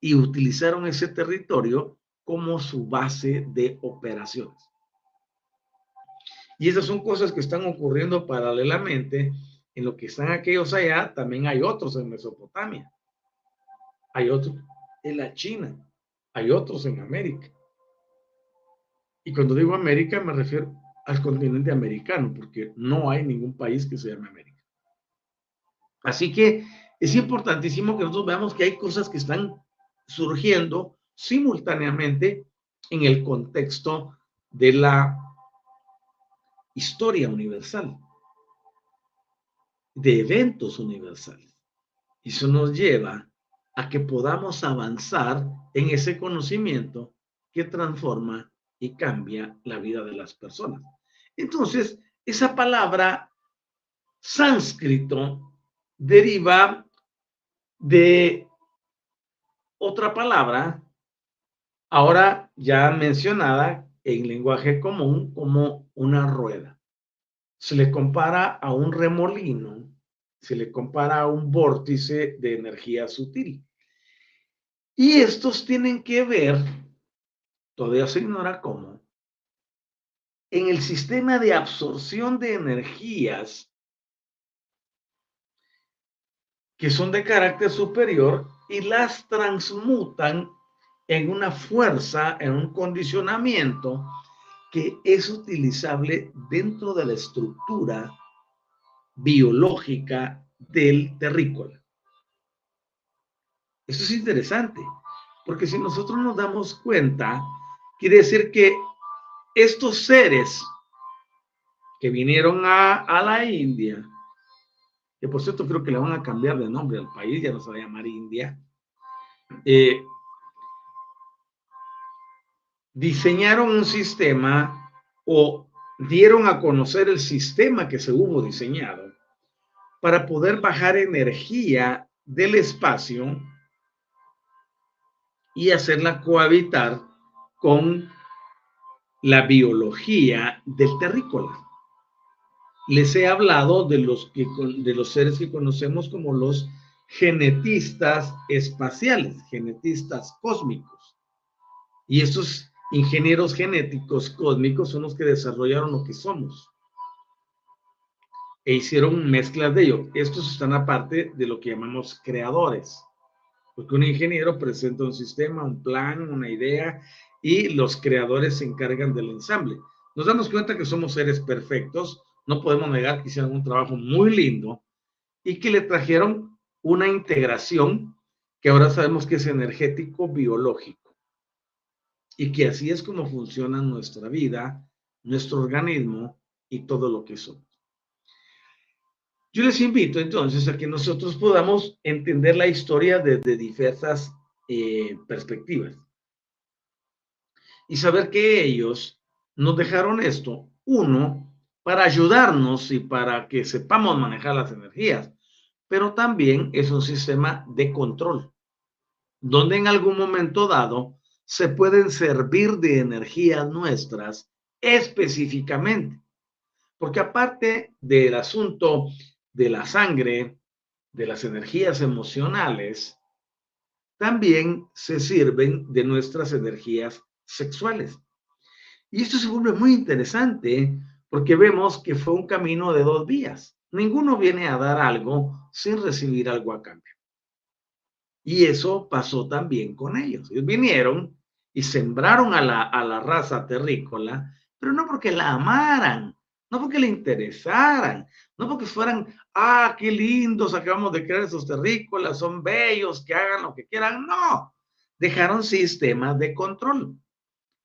A: y utilizaron ese territorio como su base de operaciones. Y esas son cosas que están ocurriendo paralelamente en lo que están aquellos allá, también hay otros en Mesopotamia, hay otros en la China, hay otros en América. Y cuando digo América me refiero al continente americano, porque no hay ningún país que se llame América. Así que es importantísimo que nosotros veamos que hay cosas que están surgiendo simultáneamente en el contexto de la historia universal, de eventos universales. Y eso nos lleva a que podamos avanzar en ese conocimiento que transforma y cambia la vida de las personas. Entonces, esa palabra sánscrito deriva de otra palabra, ahora ya mencionada en lenguaje común como una rueda. Se le compara a un remolino, se le compara a un vórtice de energía sutil. Y estos tienen que ver, todavía se ignora cómo, en el sistema de absorción de energías que son de carácter superior y las transmutan en una fuerza, en un condicionamiento que es utilizable dentro de la estructura biológica del terrícola. Eso es interesante, porque si nosotros nos damos cuenta, quiere decir que estos seres que vinieron a, a la India, que por cierto creo que le van a cambiar de nombre al país, ya no se va a llamar India, eh, diseñaron un sistema o dieron a conocer el sistema que se hubo diseñado para poder bajar energía del espacio y hacerla cohabitar con la biología del terrícola. Les he hablado de los, que, de los seres que conocemos como los genetistas espaciales, genetistas cósmicos. Y estos ingenieros genéticos cósmicos son los que desarrollaron lo que somos e hicieron mezclas de ello. Estos están aparte de lo que llamamos creadores, porque un ingeniero presenta un sistema, un plan, una idea, y los creadores se encargan del ensamble. Nos damos cuenta que somos seres perfectos, no podemos negar que hicieron un trabajo muy lindo y que le trajeron una integración que ahora sabemos que es energético biológico y que así es como funciona nuestra vida, nuestro organismo y todo lo que somos. Yo les invito entonces a que nosotros podamos entender la historia desde diversas eh, perspectivas y saber que ellos nos dejaron esto, uno, para ayudarnos y para que sepamos manejar las energías, pero también es un sistema de control, donde en algún momento dado se pueden servir de energías nuestras específicamente. Porque aparte del asunto de la sangre, de las energías emocionales, también se sirven de nuestras energías sexuales. Y esto se vuelve muy interesante porque vemos que fue un camino de dos vías. Ninguno viene a dar algo sin recibir algo a cambio. Y eso pasó también con ellos. Ellos vinieron y sembraron a la, a la raza terrícola, pero no porque la amaran, no porque le interesaran, no porque fueran, ah, qué lindos acabamos de crear esos terrícolas, son bellos, que hagan lo que quieran. No, dejaron sistemas de control.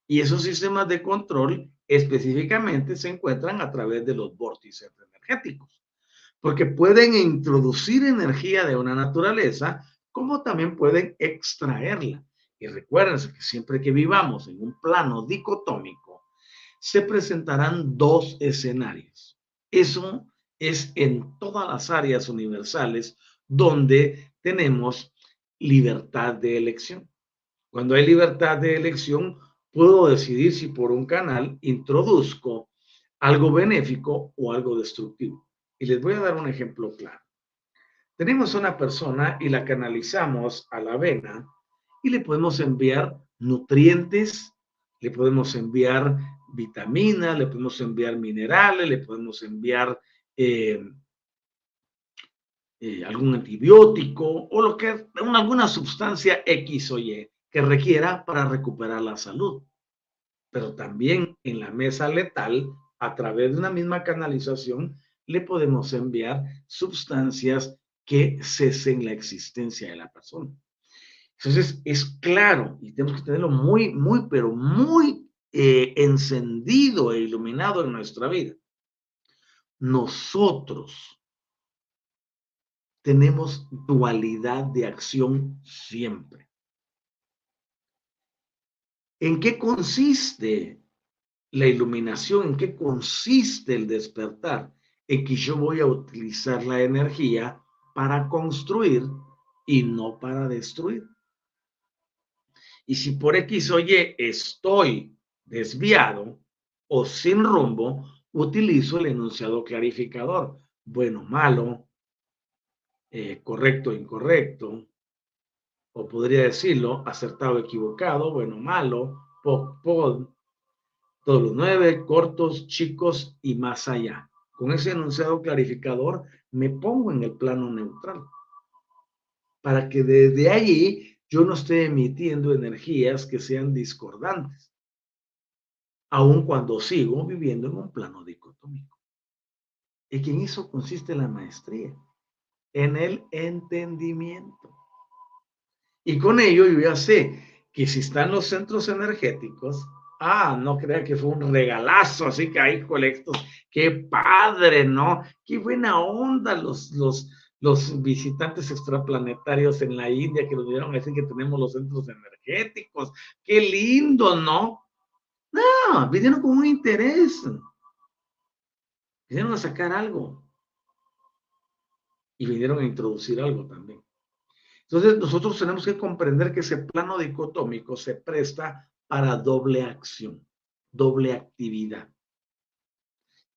A: Y esos sistemas de control específicamente se encuentran a través de los vórtices energéticos, porque pueden introducir energía de una naturaleza, como también pueden extraerla. Y recuérdense que siempre que vivamos en un plano dicotómico, se presentarán dos escenarios. Eso es en todas las áreas universales donde tenemos libertad de elección. Cuando hay libertad de elección, puedo decidir si por un canal introduzco algo benéfico o algo destructivo. Y les voy a dar un ejemplo claro. Tenemos una persona y la canalizamos a la vena y le podemos enviar nutrientes, le podemos enviar vitaminas, le podemos enviar minerales, le podemos enviar eh, eh, algún antibiótico o lo que alguna sustancia X o Y que requiera para recuperar la salud. Pero también en la mesa letal, a través de una misma canalización, le podemos enviar sustancias que cesen la existencia de la persona. Entonces, es claro y tenemos que tenerlo muy, muy, pero muy eh, encendido e iluminado en nuestra vida. Nosotros tenemos dualidad de acción siempre. ¿En qué consiste la iluminación? ¿En qué consiste el despertar? En que yo voy a utilizar la energía para construir y no para destruir. Y si por X o Y estoy desviado o sin rumbo, utilizo el enunciado clarificador. Bueno, malo, eh, correcto, incorrecto, o podría decirlo, acertado, equivocado, bueno, malo, pod, pod, todos los nueve, cortos, chicos y más allá. Con ese enunciado clarificador me pongo en el plano neutral para que desde allí yo no esté emitiendo energías que sean discordantes, aun cuando sigo viviendo en un plano dicotómico. Y que en eso consiste la maestría, en el entendimiento. Y con ello yo ya sé que si están los centros energéticos, ah, no crea que fue un regalazo, así que ahí colectos, qué padre, ¿no? Qué buena onda los, los, los visitantes extraplanetarios en la India que nos dieron así que tenemos los centros energéticos, qué lindo, ¿no? No, vinieron con un interés. Vinieron a sacar algo. Y vinieron a introducir algo también. Entonces, nosotros tenemos que comprender que ese plano dicotómico se presta para doble acción, doble actividad.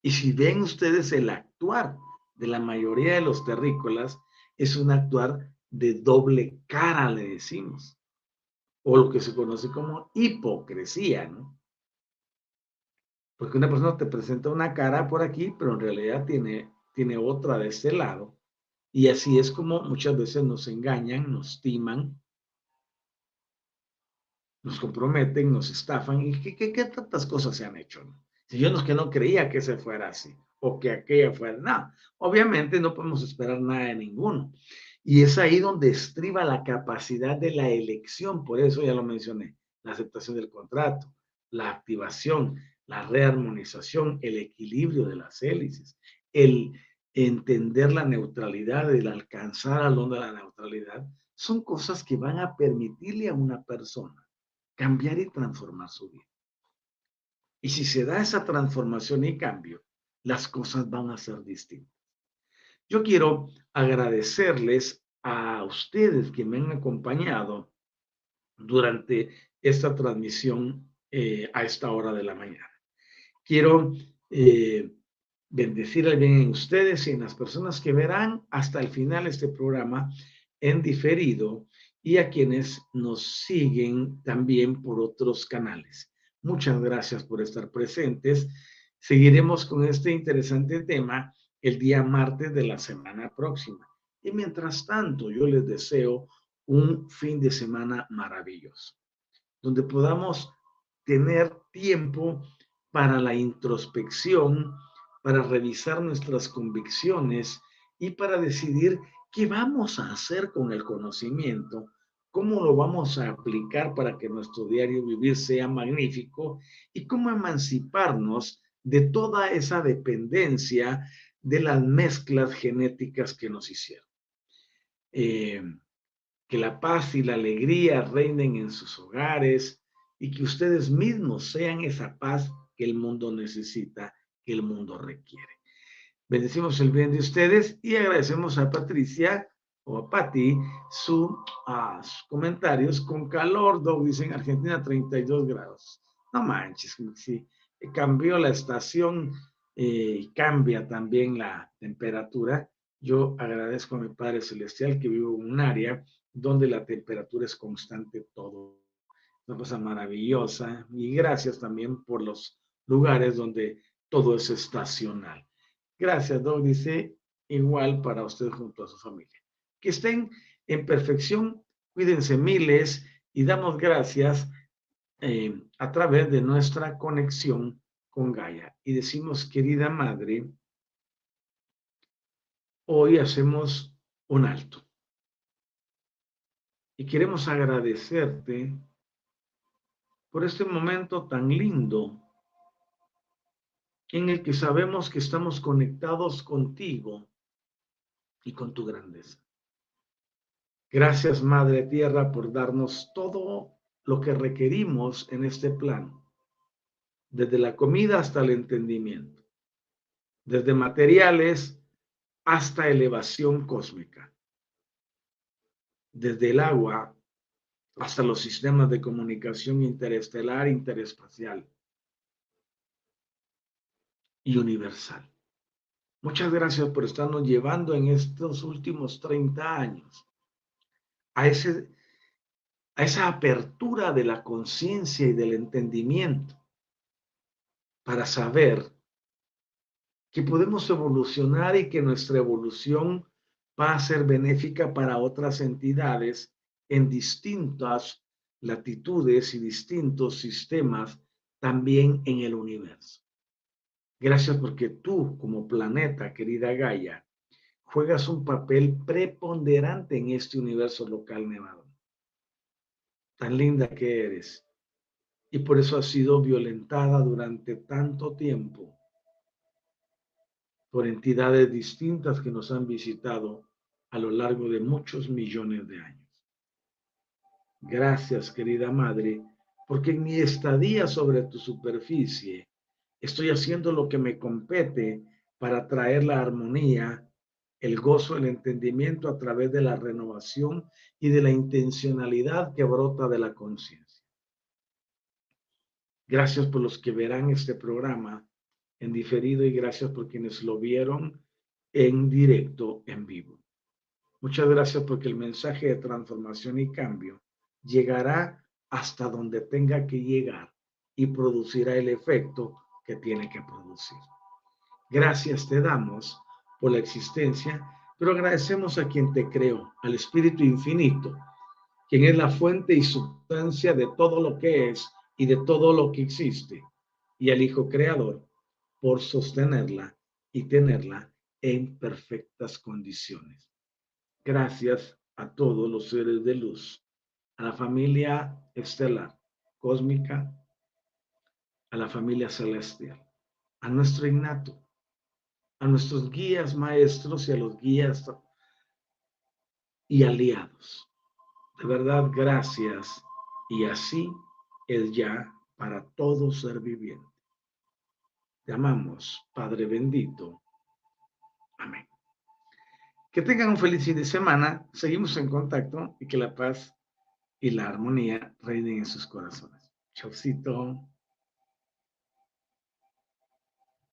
A: Y si ven ustedes el actuar de la mayoría de los terrícolas, es un actuar de doble cara, le decimos, o lo que se conoce como hipocresía, ¿no? Porque una persona te presenta una cara por aquí, pero en realidad tiene, tiene otra de este lado. Y así es como muchas veces nos engañan, nos timan, nos comprometen, nos estafan y qué, qué, tantas cosas se han hecho. Si yo no es que no creía que se fuera así o que aquella fuera, nada. Obviamente no podemos esperar nada de ninguno. Y es ahí donde estriba la capacidad de la elección, por eso ya lo mencioné, la aceptación del contrato, la activación, la rearmonización, el equilibrio de las hélices, el entender la neutralidad, el alcanzar al onda de la neutralidad, son cosas que van a permitirle a una persona cambiar y transformar su vida. Y si se da esa transformación y cambio, las cosas van a ser distintas. Yo quiero agradecerles a ustedes que me han acompañado durante esta transmisión eh, a esta hora de la mañana. Quiero eh, bendecir bien en ustedes y en las personas que verán hasta el final este programa en diferido y a quienes nos siguen también por otros canales. Muchas gracias por estar presentes. Seguiremos con este interesante tema el día martes de la semana próxima. Y mientras tanto, yo les deseo un fin de semana maravilloso, donde podamos tener tiempo para la introspección, para revisar nuestras convicciones y para decidir qué vamos a hacer con el conocimiento, cómo lo vamos a aplicar para que nuestro diario vivir sea magnífico y cómo emanciparnos de toda esa dependencia de las mezclas genéticas que nos hicieron. Eh, que la paz y la alegría reinen en sus hogares y que ustedes mismos sean esa paz que el mundo necesita, que el mundo requiere. Bendecimos el bien de ustedes y agradecemos a Patricia o a Patti su, sus comentarios con calor, Doug dice en Argentina 32 grados. No manches, sí, cambió la estación eh, cambia también la temperatura. Yo agradezco a mi Padre Celestial que vivo en un área donde la temperatura es constante todo. Una cosa maravillosa. Y gracias también por los lugares donde todo es estacional. Gracias, Doc. Dice igual para usted junto a su familia. Que estén en perfección, cuídense miles y damos gracias eh, a través de nuestra conexión con Gaia. Y decimos, querida madre, hoy hacemos un alto. Y queremos agradecerte por este momento tan lindo en el que sabemos que estamos conectados contigo y con tu grandeza. Gracias, Madre Tierra, por darnos todo lo que requerimos en este plan, desde la comida hasta el entendimiento, desde materiales hasta elevación cósmica, desde el agua hasta los sistemas de comunicación interestelar, interespacial y universal. Muchas gracias por estarnos llevando en estos últimos 30 años a, ese, a esa apertura de la conciencia y del entendimiento para saber que podemos evolucionar y que nuestra evolución va a ser benéfica para otras entidades en distintas latitudes y distintos sistemas también en el universo. Gracias porque tú, como planeta, querida Gaia, juegas un papel preponderante en este universo local nevado. Tan linda que eres. Y por eso has sido violentada durante tanto tiempo por entidades distintas que nos han visitado a lo largo de muchos millones de años. Gracias, querida Madre, porque en mi estadía sobre tu superficie Estoy haciendo lo que me compete para traer la armonía, el gozo, el entendimiento a través de la renovación y de la intencionalidad que brota de la conciencia. Gracias por los que verán este programa en diferido y gracias por quienes lo vieron en directo, en vivo. Muchas gracias porque el mensaje de transformación y cambio llegará hasta donde tenga que llegar y producirá el efecto que tiene que producir. Gracias te damos por la existencia, pero agradecemos a quien te creó, al Espíritu Infinito, quien es la fuente y sustancia de todo lo que es y de todo lo que existe, y al Hijo Creador por sostenerla y tenerla en perfectas condiciones. Gracias a todos los seres de luz, a la familia estelar, cósmica, a la familia celestial, a nuestro innato, a nuestros guías maestros y a los guías y aliados. De verdad, gracias. Y así es ya para todo ser viviente. Te amamos, Padre bendito. Amén. Que tengan un feliz fin de semana. Seguimos en contacto y que la paz y la armonía reinen en sus corazones. Chaucito.